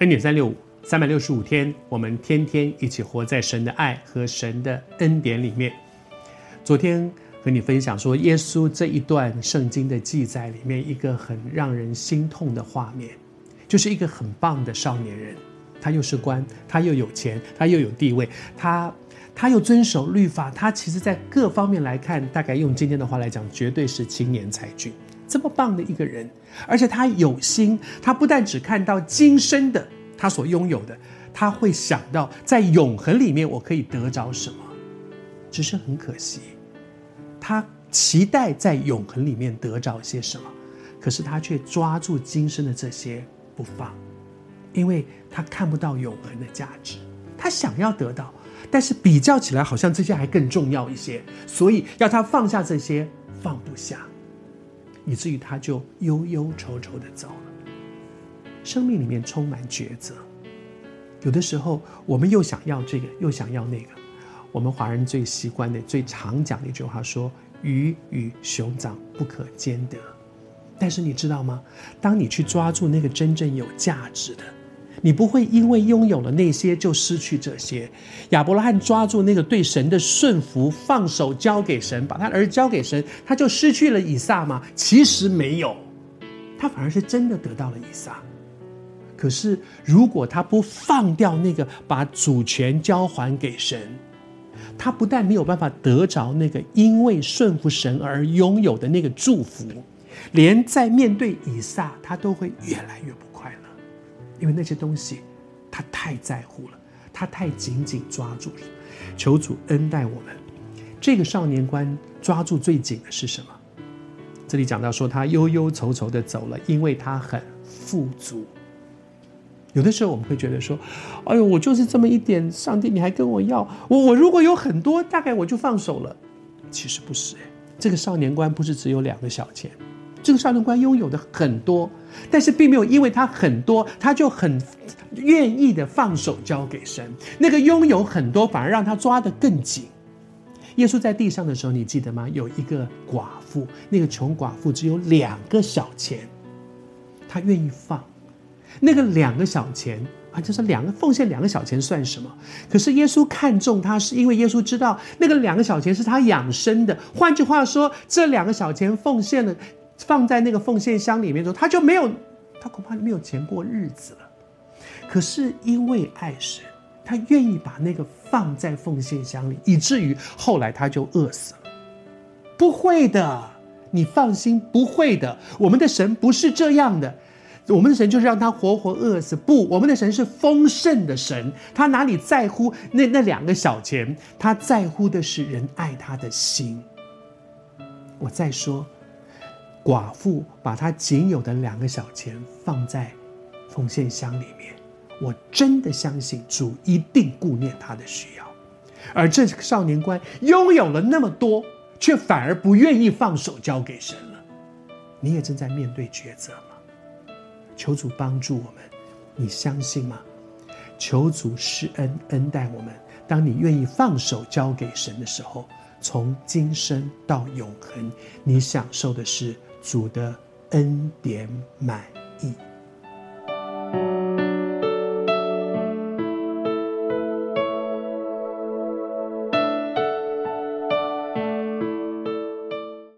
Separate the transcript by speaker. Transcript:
Speaker 1: 恩典三六五，三百六十五天，我们天天一起活在神的爱和神的恩典里面。昨天和你分享说，耶稣这一段圣经的记载里面，一个很让人心痛的画面，就是一个很棒的少年人，他又是官，他又有钱，他又有地位，他他又遵守律法，他其实在各方面来看，大概用今天的话来讲，绝对是青年才俊。这么棒的一个人，而且他有心，他不但只看到今生的他所拥有的，他会想到在永恒里面我可以得着什么。只是很可惜，他期待在永恒里面得着些什么，可是他却抓住今生的这些不放，因为他看不到永恒的价值。他想要得到，但是比较起来好像这些还更重要一些，所以要他放下这些，放不下。以至于他就忧忧愁愁的走了。生命里面充满抉择，有的时候我们又想要这个，又想要那个。我们华人最习惯的、最常讲的一句话说：“鱼与熊掌不可兼得。”但是你知道吗？当你去抓住那个真正有价值的。你不会因为拥有了那些就失去这些。亚伯拉罕抓住那个对神的顺服，放手交给神，把他儿交给神，他就失去了以撒吗？其实没有，他反而是真的得到了以撒。可是如果他不放掉那个，把主权交还给神，他不但没有办法得着那个因为顺服神而拥有的那个祝福，连在面对以撒，他都会越来越不快乐。因为那些东西，他太在乎了，他太紧紧抓住了。求主恩待我们。这个少年官抓住最紧的是什么？这里讲到说，他忧忧愁愁的走了，因为他很富足。有的时候我们会觉得说，哎呦，我就是这么一点，上帝你还跟我要？我我如果有很多，大概我就放手了。其实不是，这个少年官不是只有两个小钱。这个少年官拥有的很多，但是并没有因为他很多，他就很愿意的放手交给神。那个拥有很多，反而让他抓得更紧。耶稣在地上的时候，你记得吗？有一个寡妇，那个穷寡妇只有两个小钱，他愿意放那个两个小钱啊，就是两个奉献两个小钱算什么？可是耶稣看中他，是因为耶稣知道那个两个小钱是他养生的。换句话说，这两个小钱奉献了。放在那个奉献箱里面的时候，他就没有，他恐怕没有钱过日子了。可是因为爱神，他愿意把那个放在奉献箱里，以至于后来他就饿死了。不会的，你放心，不会的。我们的神不是这样的，我们的神就是让他活活饿死。不，我们的神是丰盛的神，他哪里在乎那那两个小钱？他在乎的是人爱他的心。我再说。寡妇把她仅有的两个小钱放在奉献箱里面，我真的相信主一定顾念她的需要。而这个少年官拥有了那么多，却反而不愿意放手交给神了。你也正在面对抉择吗？求主帮助我们，你相信吗？求主施恩恩待我们。当你愿意放手交给神的时候，从今生到永恒，你享受的是。主的恩典满。